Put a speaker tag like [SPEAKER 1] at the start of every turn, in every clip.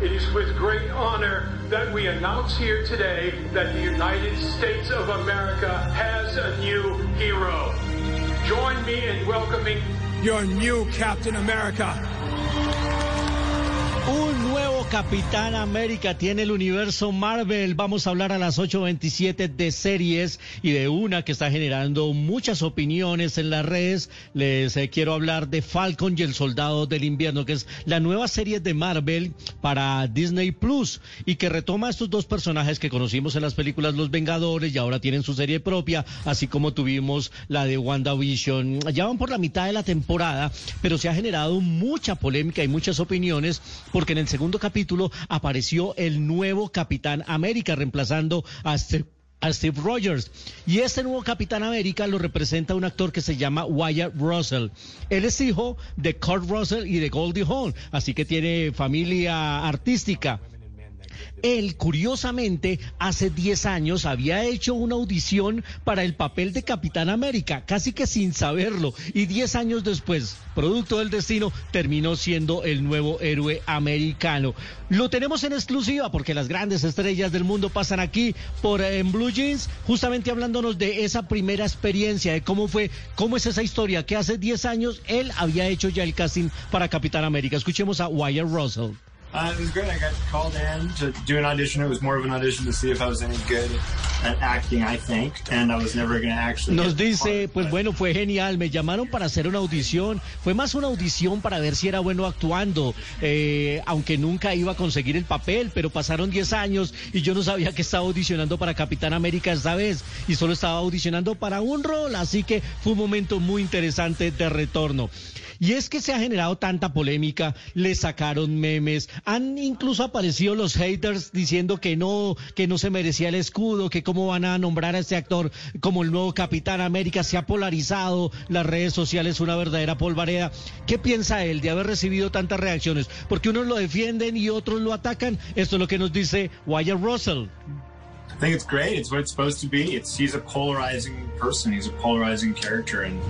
[SPEAKER 1] It is with great honor that we announce here today that the United States of America has a new hero. Join me in welcoming your new Captain America.
[SPEAKER 2] Un nuevo Capitán América tiene el universo Marvel. Vamos a hablar a las 8.27 de series y de una que está generando muchas opiniones en las redes. Les eh, quiero hablar de Falcon y el Soldado del Invierno, que es la nueva serie de Marvel para Disney Plus y que retoma estos dos personajes que conocimos en las películas Los Vengadores y ahora tienen su serie propia, así como tuvimos la de WandaVision. Ya van por la mitad de la temporada, pero se ha generado mucha polémica y muchas opiniones porque en el segundo capítulo apareció el nuevo Capitán América reemplazando a Steve a Steve Rogers. Y este nuevo Capitán América lo representa un actor que se llama Wyatt Russell. Él es hijo de Kurt Russell y de Goldie Hawn, así que tiene familia artística. Él, curiosamente, hace 10 años había hecho una audición para el papel de Capitán América, casi que sin saberlo. Y 10 años después, producto del destino, terminó siendo el nuevo héroe americano. Lo tenemos en exclusiva porque las grandes estrellas del mundo pasan aquí por eh, en Blue Jeans, justamente hablándonos de esa primera experiencia, de cómo fue, cómo es esa historia, que hace 10 años él había hecho ya el casting para Capitán América. Escuchemos a Wyatt Russell.
[SPEAKER 3] Uh, it was great. I got called in to do an audition. It was more of an audition to see if I was any good
[SPEAKER 2] Nos dice, pues bueno, fue genial. Me llamaron para hacer una audición. Fue más una audición para ver si era bueno actuando, eh, aunque nunca iba a conseguir el papel, pero pasaron 10 años y yo no sabía que estaba audicionando para Capitán América esta vez y solo estaba audicionando para un rol, así que fue un momento muy interesante de retorno. Y es que se ha generado tanta polémica, le sacaron memes, han incluso aparecido los haters diciendo que no, que no se merecía el escudo, que cómo van a nombrar a este actor como el nuevo Capitán América, se ha polarizado las redes sociales una verdadera polvareda. ¿Qué piensa él de haber recibido tantas reacciones? Porque unos lo defienden y otros lo atacan. Esto es lo que nos dice Wyatt Russell.
[SPEAKER 3] I think it's great. It's what it's supposed to be. It's he's a polarizing person. He's a polarizing character, and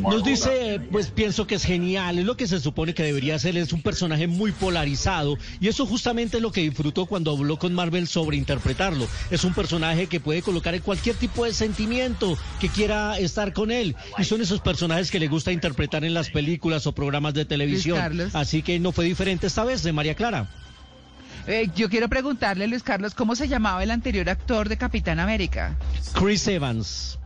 [SPEAKER 2] Nos dice, pues pienso que es genial, es lo que se supone que debería ser, es un personaje muy polarizado y eso justamente es lo que disfrutó cuando habló con Marvel sobre interpretarlo. Es un personaje que puede colocar en cualquier tipo de sentimiento que quiera estar con él y son esos personajes que le gusta interpretar en las películas o programas de televisión. Así que no fue diferente esta vez de María Clara.
[SPEAKER 4] Eh, yo quiero preguntarle, Luis Carlos, ¿cómo se llamaba el anterior actor de Capitán América?
[SPEAKER 2] Chris Evans.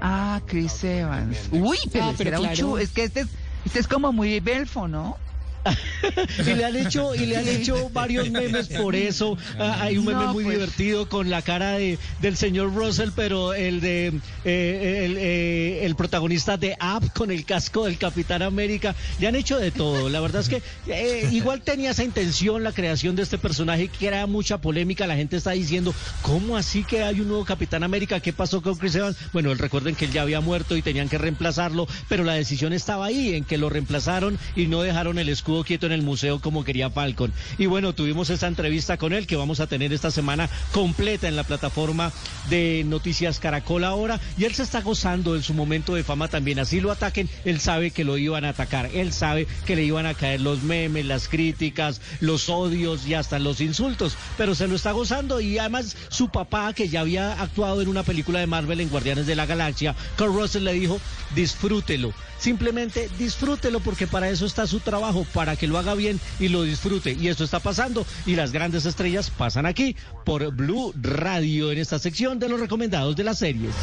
[SPEAKER 4] Ah, Chris Evans. Uy, pero,
[SPEAKER 5] Ah, pero
[SPEAKER 4] era un
[SPEAKER 5] claro.
[SPEAKER 4] chu- Es que este es, este es como muy belfo, ¿no?
[SPEAKER 2] y le han hecho y le han hecho varios memes por eso. Ah, hay un meme
[SPEAKER 4] No,
[SPEAKER 2] muy
[SPEAKER 4] pues.
[SPEAKER 2] divertido con la cara de del señor Russell pero el de eh, el, eh, el protagonista de App con el casco del Capitán América. Le han hecho de todo. La verdad es que eh, igual tenía esa intención la creación de este personaje que era mucha polémica. La gente está diciendo cómo así que hay un nuevo Capitán América qué pasó con Chris Evans bueno recuerden que él ya había muerto y tenían que reemplazarlo pero la decisión estaba ahí en que lo reemplazaron y no dejaron el escudo quieto en el museo como quería Falcon. Y bueno, tuvimos esta entrevista con él que vamos a tener esta semana completa en la plataforma de Noticias Caracol ahora. Y él se está gozando en su momento de fama también. Así lo ataquen, él sabe que lo iban a atacar. Él sabe que le iban a caer los memes, las críticas, los odios y hasta los insultos. Pero se lo está gozando y además su papá, que ya había actuado en una película de Marvel en Guardianes de la Galaxia, Kurt Russell le dijo, disfrútelo. Simplemente disfrútelo porque para eso está su trabajo, para que lo haga bien y lo disfrute. Y esto está pasando y las grandes estrellas pasan aquí por Blue Radio en esta sección de los recomendados de las series.